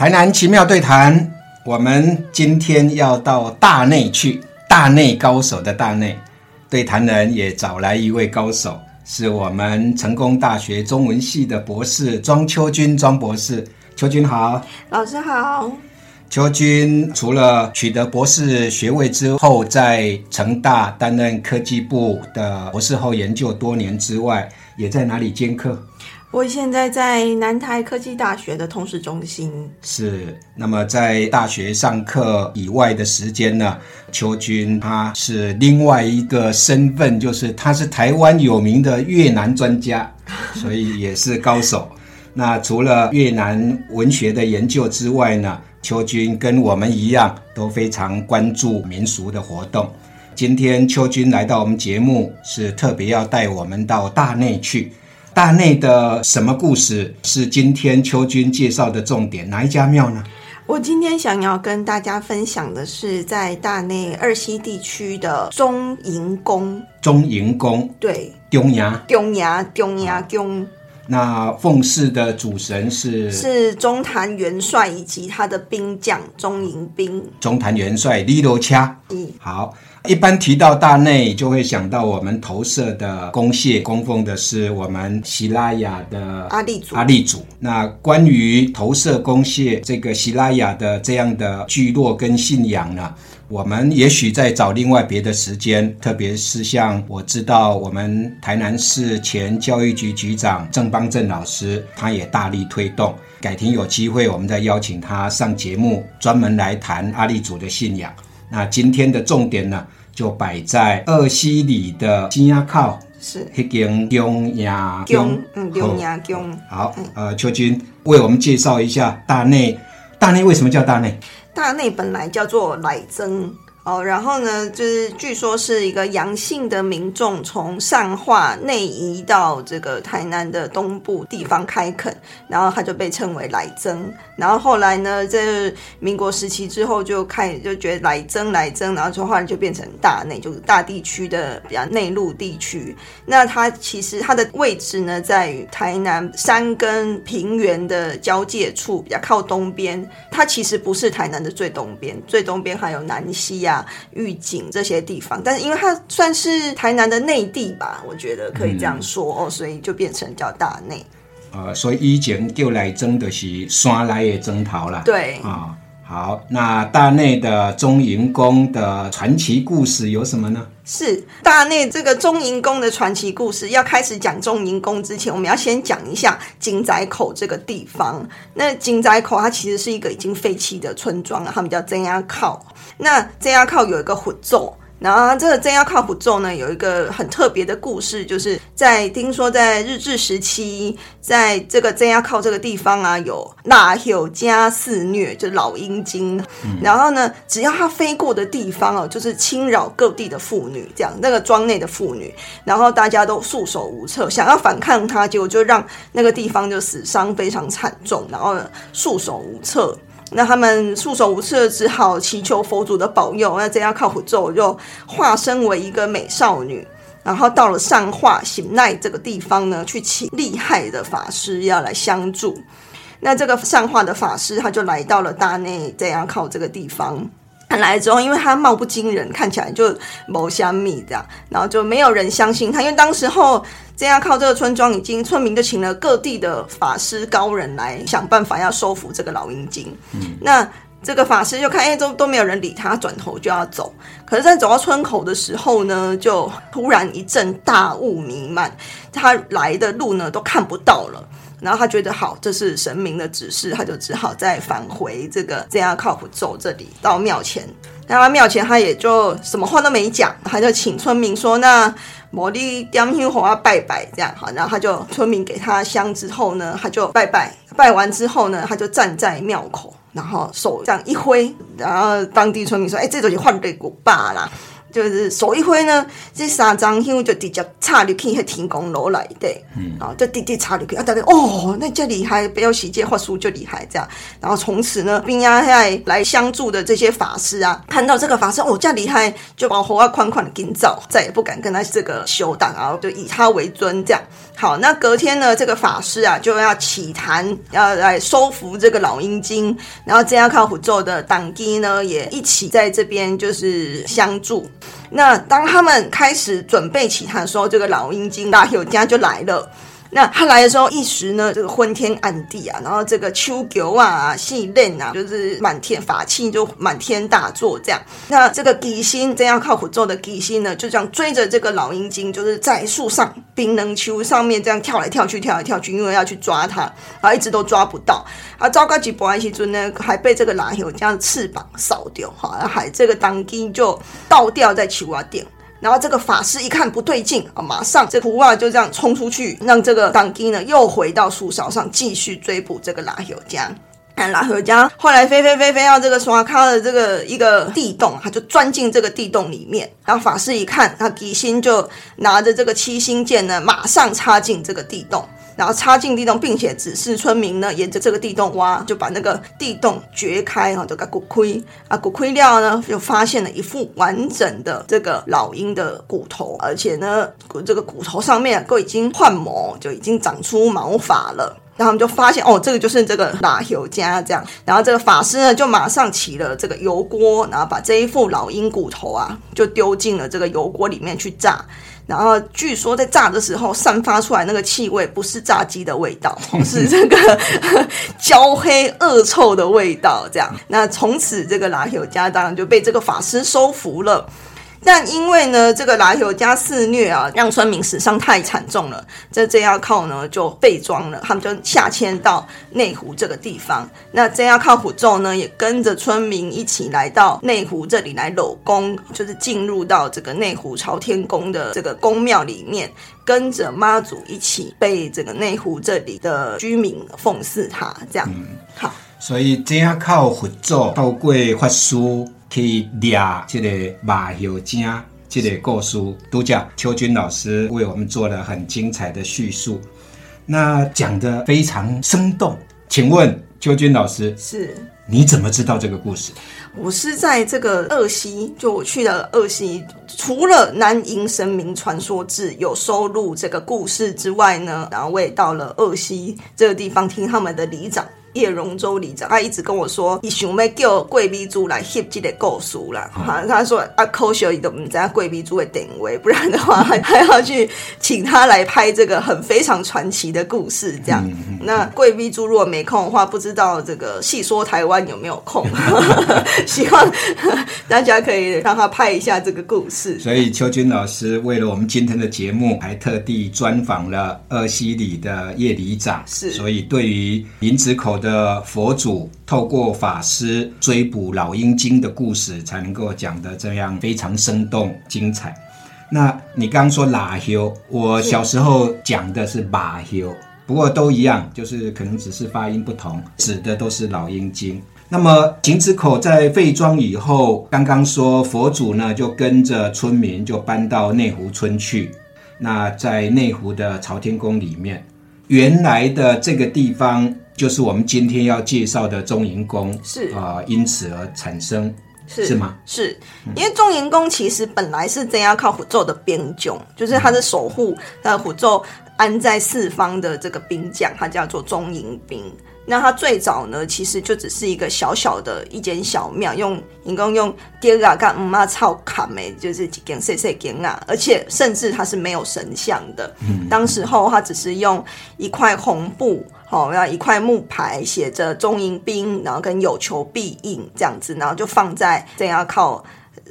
台南奇妙对谈，我们今天要到大内去，大内高手的大内对谈人也找来一位高手，是我们成功大学中文系的博士庄秋君庄博士。秋君好，老师好。秋君除了取得博士学位之后，在成大担任科技部的博士后研究多年之外，也在哪里兼课？我现在在南台科技大学的通识中心。是，那么在大学上课以外的时间呢，邱军他是另外一个身份，就是他是台湾有名的越南专家，所以也是高手。那除了越南文学的研究之外呢，邱军跟我们一样都非常关注民俗的活动。今天邱军来到我们节目，是特别要带我们到大内去。大内的什么故事是今天秋君介绍的重点？哪一家庙呢？我今天想要跟大家分享的是在大内二溪地区的中营宫。中营宫，对，中牙，中牙，中牙宫。那奉祀的主神是是中坛元帅以及他的兵将中营兵。中坛元帅李罗恰。嗯，好。一般提到大内，就会想到我们投射的公谢供奉的是我们希拉雅的阿利祖。阿利祖。那关于投射公谢这个希拉雅的这样的聚落跟信仰呢，我们也许在找另外别的时间，特别是像我知道我们台南市前教育局局长郑邦正老师，他也大力推动。改天有机会，我们再邀请他上节目，专门来谈阿利祖的信仰。那今天的重点呢，就摆在二溪里的金鸭靠，是迄间姜鸭姜，嗯，姜鸭宫。好，呃，秋君为我们介绍一下大内。大内为什么叫大内？大内本来叫做奶增。哦，然后呢，就是据说是一个阳性的民众从上化内移到这个台南的东部地方开垦，然后他就被称为来增。然后后来呢，在民国时期之后就开就觉得来增来增，然后就后来就变成大内，就是大地区的比较内陆地区。那它其实它的位置呢，在于台南山跟平原的交界处，比较靠东边。它其实不是台南的最东边，最东边还有南溪啊。预警这些地方，但是因为它算是台南的内地吧，我觉得可以这样说哦，所以就变成叫大内。呃，所以以前就来争的是山来的征讨了。对啊，好，那大内的中营宫的传奇故事有什么呢？是大内这个中银宫的传奇故事。要开始讲中银宫之前，我们要先讲一下金仔口这个地方。那金仔口它其实是一个已经废弃的村庄了，他们叫增压靠。那增压靠有一个混咒。然后这个真要靠谱咒呢，有一个很特别的故事，就是在听说在日治时期，在这个真要靠这个地方啊，有那有加肆虐，就是老鹰精。然后呢，只要它飞过的地方哦，就是侵扰各地的妇女，这样那个庄内的妇女，然后大家都束手无策，想要反抗它，结果就让那个地方就死伤非常惨重，然后束手无策。那他们束手无策，只好祈求佛祖的保佑。那这样靠谱咒就化身为一个美少女，然后到了善化行奈这个地方呢，去请厉害的法师要来相助。那这个善化的法师他就来到了大内这样靠这个地方。来之后，因为他貌不惊人，看起来就谋香蜜这样，然后就没有人相信他，因为当时候这样靠这个村庄，已经村民就请了各地的法师高人来想办法要收服这个老鹰精。嗯，那这个法师就看，哎，都都没有人理他，转头就要走。可是，在走到村口的时候呢，就突然一阵大雾弥漫，他来的路呢都看不到了。然后他觉得好，这是神明的指示，他就只好再返回这个这样靠谱走这里到庙前。那他庙前他也就什么话都没讲，他就请村民说：“那摩利点香火啊拜拜这样好。”然后他就村民给他香之后呢，他就拜拜，拜完之后呢，他就站在庙口，然后手这样一挥，然后当地村民说：“哎，这东西换对古爸啦。”就是手一挥呢，这三张香就直接插入去迄天宫楼来的，嗯，啊，就直接插入去，啊，大家哦，那这厉害，不要洗这话术就厉害这样。然后从此呢，兵压在来相助的这些法师啊，看到这个法师哦，这厉害，就把火啊款款的紧走，再也不敢跟他这个修党啊，就以他为尊这样。好，那隔天呢，这个法师啊就要起坛，要来收服这个老鹰精，然后这样靠虎咒的党基呢也一起在这边就是相助。那当他们开始准备起他的时候，这个老鹰精大有家就来了。那他来的时候，一时呢，这个昏天暗地啊，然后这个秋狗啊、细链啊，就是满天法器就满天大作这样。那这个吉星这样靠虎咒的吉星呢，就这样追着这个老鹰精，就是在树上冰能丘上面这样跳来跳去，跳来跳去，因为要去抓它，然后一直都抓不到。啊，糟糕吉波安西尊呢，还被这个拉友这样翅膀扫掉，哈，还这个当金就倒吊在球啊顶。然后这个法师一看不对劲啊，马上这图画就这样冲出去，让这个当机呢又回到树梢上继续追捕这个拉赫加。看拉赫加后来飞飞飞飞到这个刷卡的这个一个地洞，他就钻进这个地洞里面。然后法师一看，他底心就拿着这个七星剑呢，马上插进这个地洞。然后插进地洞，并且指示村民呢，沿着这个地洞挖，就把那个地洞掘开哈，这个骨盔啊，骨盔料呢，就发现了一副完整的这个老鹰的骨头，而且呢，骨这个骨头上面都已经换毛，就已经长出毛发了。然后他们就发现，哦，这个就是这个拉油家这样。然后这个法师呢，就马上起了这个油锅，然后把这一副老鹰骨头啊，就丢进了这个油锅里面去炸。然后据说在炸的时候散发出来那个气味不是炸鸡的味道，是这个 焦黑恶臭的味道。这样，那从此这个拉友家当然就被这个法师收服了。但因为呢，这个拉友加肆虐啊，让村民死伤太惨重了，这这要靠呢就被装了，他们就下迁到内湖这个地方。那这要靠虎咒呢，也跟着村民一起来到内湖这里来搂宫，就是进入到这个内湖朝天宫的这个宫庙里面，跟着妈祖一起被这个内湖这里的居民奉祀他。这样，好，所以这样靠虎咒，透过法师。去掠这个马友精这个故事，都叫邱军老师为我们做了很精彩的叙述，那讲的非常生动。请问邱军老师，是你怎么知道这个故事？我是在这个二溪，就我去了二溪，除了南营神明传说志有收录这个故事之外呢，然后我也到了二溪这个地方听他们的里长。叶荣州里长，他一直跟我说，伊想要叫贵宾猪来翕这个故事啦。哈，他说啊，科学都唔知贵宾猪的定位，不然的话还还要去请他来拍这个很非常传奇的故事。这样，那贵宾猪如果没空的话，不知道这个细说台湾有没有空？希望 大家可以让他拍一下这个故事。所以邱军老师为了我们今天的节目，还特地专访了二溪里的叶里长。是，所以对于林子口。的佛祖透过法师追捕老鹰精的故事，才能够讲得这样非常生动精彩。那你刚刚说喇修，我小时候讲的是马修，不过都一样，就是可能只是发音不同，指的都是老鹰精。那么井子口在废庄以后，刚刚说佛祖呢就跟着村民就搬到内湖村去。那在内湖的朝天宫里面，原来的这个地方。就是我们今天要介绍的中营宫，是啊，因此而产生，是是吗？是因为中营宫其实本来是这样靠虎咒的兵将，就是他是守护呃虎咒安在四方的这个兵将，他叫做中营兵。那它最早呢，其实就只是一个小小的一间小庙，用一共用爹啊干妈操卡梅，就是几间碎碎间啊，而且甚至它是没有神像的。嗯，当时候它只是用一块红布。好，然后一块木牌写着“中迎宾”，然后跟“有求必应”这样子，然后就放在这样靠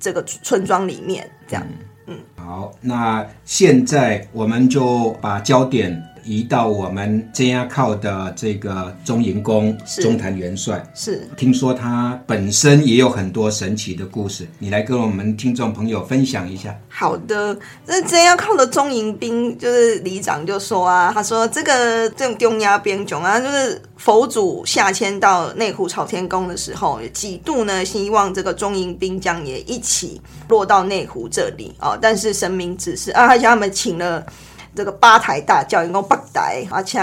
这个村庄里面，这样。嗯，好，那现在我们就把焦点移到我们镇压靠的这个中营宫是中坛元帅。是听说他本身也有很多神奇的故事，你来跟我们听众朋友分享一下。好的，那镇压靠的中营兵，就是里长就说啊，他说这个这种中亚边种啊，就是佛祖下迁到内湖朝天宫的时候，几度呢希望这个中营兵将也一起落到内湖这里哦，但是神明指示啊，而且他们请了。这个八抬大轿，一共八抬，而且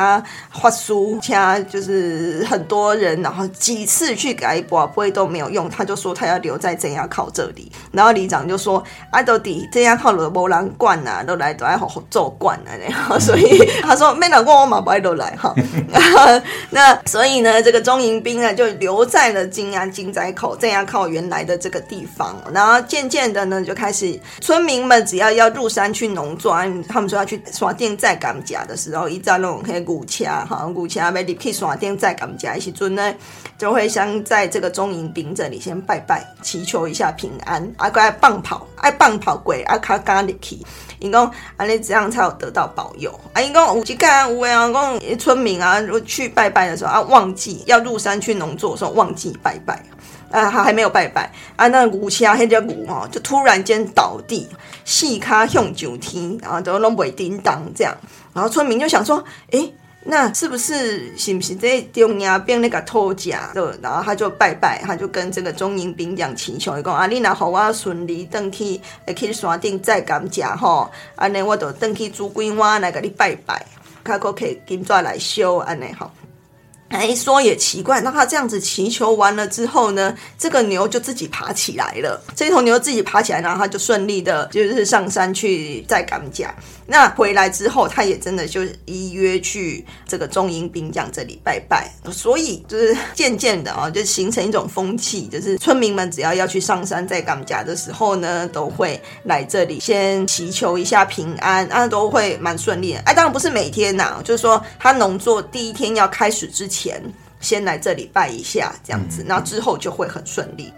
发书，且就是很多人，然后几次去改播，不会都没有用，他就说他要留在真亚靠这里。然后里长就说：“啊，到底真亚靠了无人管呐，都来都爱好好做惯了然后所以他说没人管我马，不爱都来哈。那所以呢，这个中营兵呢就留在了金安金寨口真亚靠原来的这个地方。然后渐渐的呢，就开始村民们只要要入山去农庄，他们说要去。山顶再赶甲的时候，一在那种可以鼓车哈，鼓车要入去刷电再赶甲，时阵呢，就会先在这个中营兵这里先拜拜，祈求一下平安。啊，爱棒跑，爱棒跑鬼，啊卡咖入去，因讲安尼这样才有得到保佑。啊，因讲有几干有诶啊，讲村民啊，去拜拜的时候啊，忘记要入山去农作的时候忘记拜拜。啊，他还没有拜拜啊，那牛车那只牛哦，就突然间倒地，四卡向上天，然后都拢袂叮当这样，然后村民就想说，诶，那是不是是不是这中央变那个偷假的？然后他就拜拜，他就跟这个中营兵讲祈求，讲啊，你若好我顺利登去，会去山顶再感谢吼，安尼我就登去煮几碗来给你拜拜，卡可可以金砖来修安尼吼。哎，说也奇怪，那他这样子祈求完了之后呢，这个牛就自己爬起来了。这头牛自己爬起来，然后他就顺利的，就是上山去再赶甲。那回来之后，他也真的就依约去这个中英兵将这里拜拜。所以就是渐渐的啊，就形成一种风气，就是村民们只要要去上山再赶甲的时候呢，都会来这里先祈求一下平安，啊，都会蛮顺利的。哎，当然不是每天呐，就是说他农作第一天要开始之前。前先来这里拜一下，这样子，那之后就会很顺利。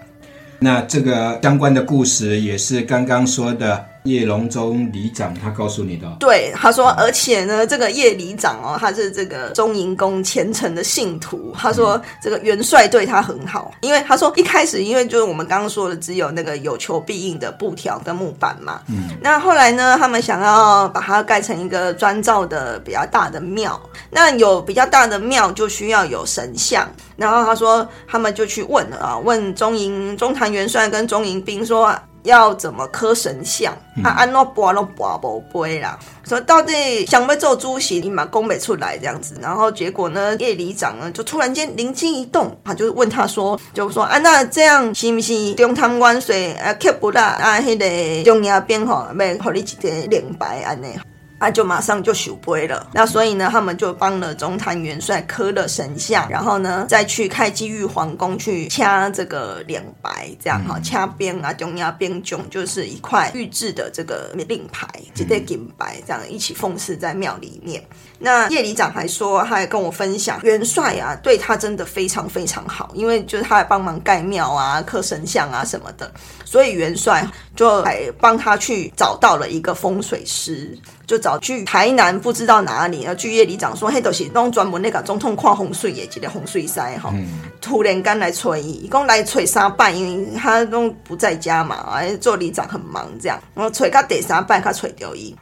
那这个相关的故事也是刚刚说的。叶龙中里长他告诉你的，对他说，而且呢，这个叶里长哦，他是这个中营宫虔诚的信徒。他说，这个元帅对他很好，因为他说一开始，因为就是我们刚刚说的，只有那个有求必应的布条跟木板嘛。嗯。那后来呢，他们想要把它盖成一个砖造的比较大的庙。那有比较大的庙，就需要有神像。然后他说，他们就去问了啊，问中营中坛元帅跟中营兵说。要怎么刻神像？啊，安诺拔都拔不杯啦。说到底想要做主席，你嘛供不出来这样子。然后结果呢，叶里长呢就突然间灵机一动，他就问他说：“就说啊，那这样是不是中汤关税啊？刻不啦啊？迄个中央边吼，要互你一个灵牌安尼。”他就马上就修杯了，那所以呢，他们就帮了中坛元帅刻了神像，然后呢，再去开基玉皇宫去掐这个脸白，这样哈，掐边啊，中央边囧就是一块玉制的这个令牌，直接金白这样一起奉祀在庙里面。那叶里长还说，他还跟我分享，元帅啊，对他真的非常非常好，因为就是他还帮忙盖庙啊、刻神像啊什么的，所以元帅就还帮他去找到了一个风水师。就找去台南不知道哪里，啊，据叶里长说，嘿，都是弄专门那个总统看风水的，一个风水师哈。突然间来催，一共来催三拜，因为他都不在家嘛，哎，做里长很忙这样，然后催到第三拜，他催掉伊。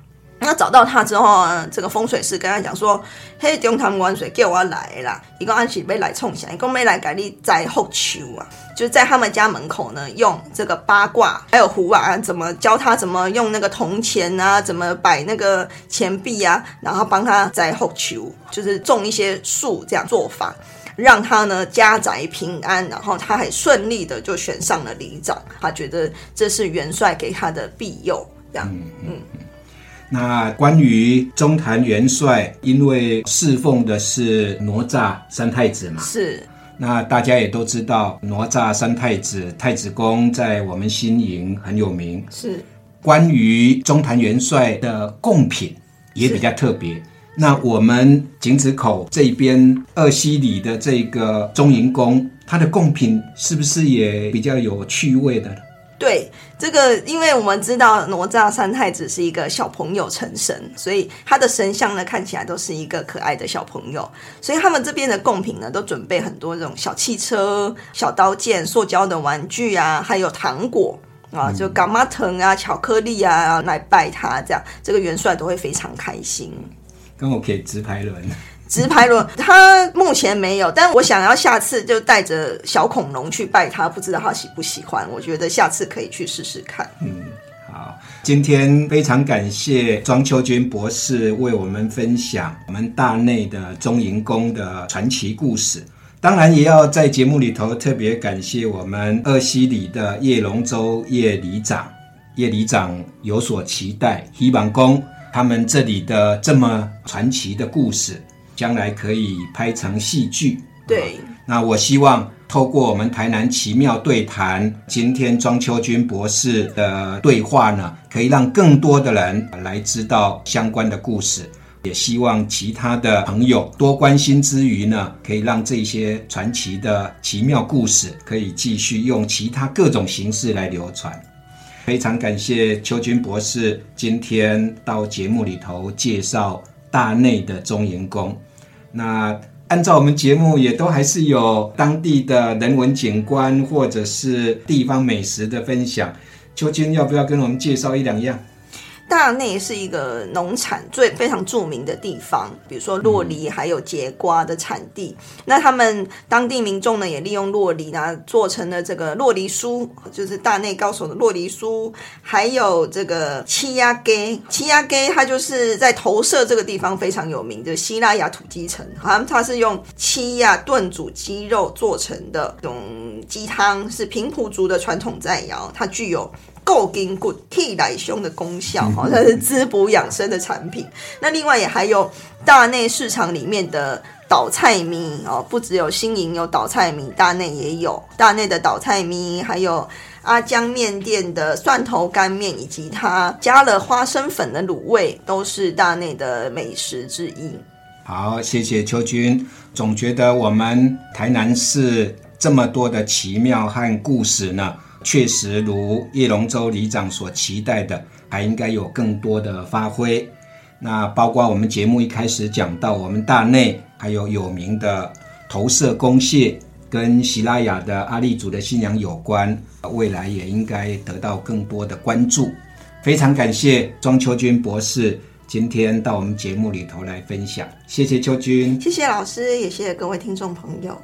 那找到他之后，这个风水师跟他讲说：“嘿，中堂元帅叫我来啦，一个安是要来冲来？一共没来给你栽福树啊！就在他们家门口呢，用这个八卦还有壶啊，怎么教他怎么用那个铜钱啊，怎么摆那个钱币啊，然后帮他栽福树，就是种一些树这样做法，让他呢家宅平安，然后他还顺利的就选上了里长。他觉得这是元帅给他的庇佑，这样，嗯。”那关于中坛元帅，因为侍奉的是哪吒三太子嘛，是。那大家也都知道，哪吒三太子太子宫在我们新营很有名。是。关于中坛元帅的贡品也比较特别。那我们井子口这边二西里的这个中营宫，它的贡品是不是也比较有趣味的？对这个，因为我们知道哪吒三太子是一个小朋友成神，所以他的神像呢看起来都是一个可爱的小朋友。所以他们这边的贡品呢，都准备很多这种小汽车、小刀剑、塑胶的玩具啊，还有糖果啊，就干妈藤啊、巧克力啊来拜他，这样这个元帅都会非常开心。跟我可以直排轮。直排轮，他目前没有，但我想要下次就带着小恐龙去拜他，不知道他喜不喜欢。我觉得下次可以去试试看。嗯，好，今天非常感谢庄秋君博士为我们分享我们大内的中营宫的传奇故事。当然，也要在节目里头特别感谢我们二溪里的叶龙舟叶里长，叶里长有所期待，希望宫他们这里的这么传奇的故事。将来可以拍成戏剧。对，那我希望透过我们台南奇妙对谈，今天庄秋君博士的对话呢，可以让更多的人来知道相关的故事。也希望其他的朋友多关心之余呢，可以让这些传奇的奇妙故事可以继续用其他各种形式来流传。非常感谢秋君博士今天到节目里头介绍。大内的中营宫，那按照我们节目也都还是有当地的人文景观或者是地方美食的分享，秋君要不要跟我们介绍一两样？大内是一个农产最非常著名的地方，比如说洛梨还有节瓜的产地。那他们当地民众呢，也利用洛梨呢做成了这个洛梨酥，就是大内高手的洛梨酥，还有这个七鸭给七鸭给，它就是在投射这个地方非常有名的希腊雅土鸡城，好像它是用七鸭炖煮鸡肉做成的这种鸡汤，是平埔族的传统菜肴，它具有。够筋骨、替奶胸的功效，哈，它是滋补养生的产品。那另外也还有大内市场里面的倒菜米哦，不只有新营有倒菜米，大内也有大内的倒菜米，还有阿江面店的蒜头干面，以及它加了花生粉的卤味，都是大内的美食之一。好，谢谢秋君。总觉得我们台南市这么多的奇妙和故事呢。确实如叶龙舟里长所期待的，还应该有更多的发挥。那包括我们节目一开始讲到，我们大内还有有名的投射公蟹，跟喜拉雅的阿利族的信仰有关，未来也应该得到更多的关注。非常感谢庄秋君博士今天到我们节目里头来分享，谢谢秋君，谢谢老师，也谢谢各位听众朋友。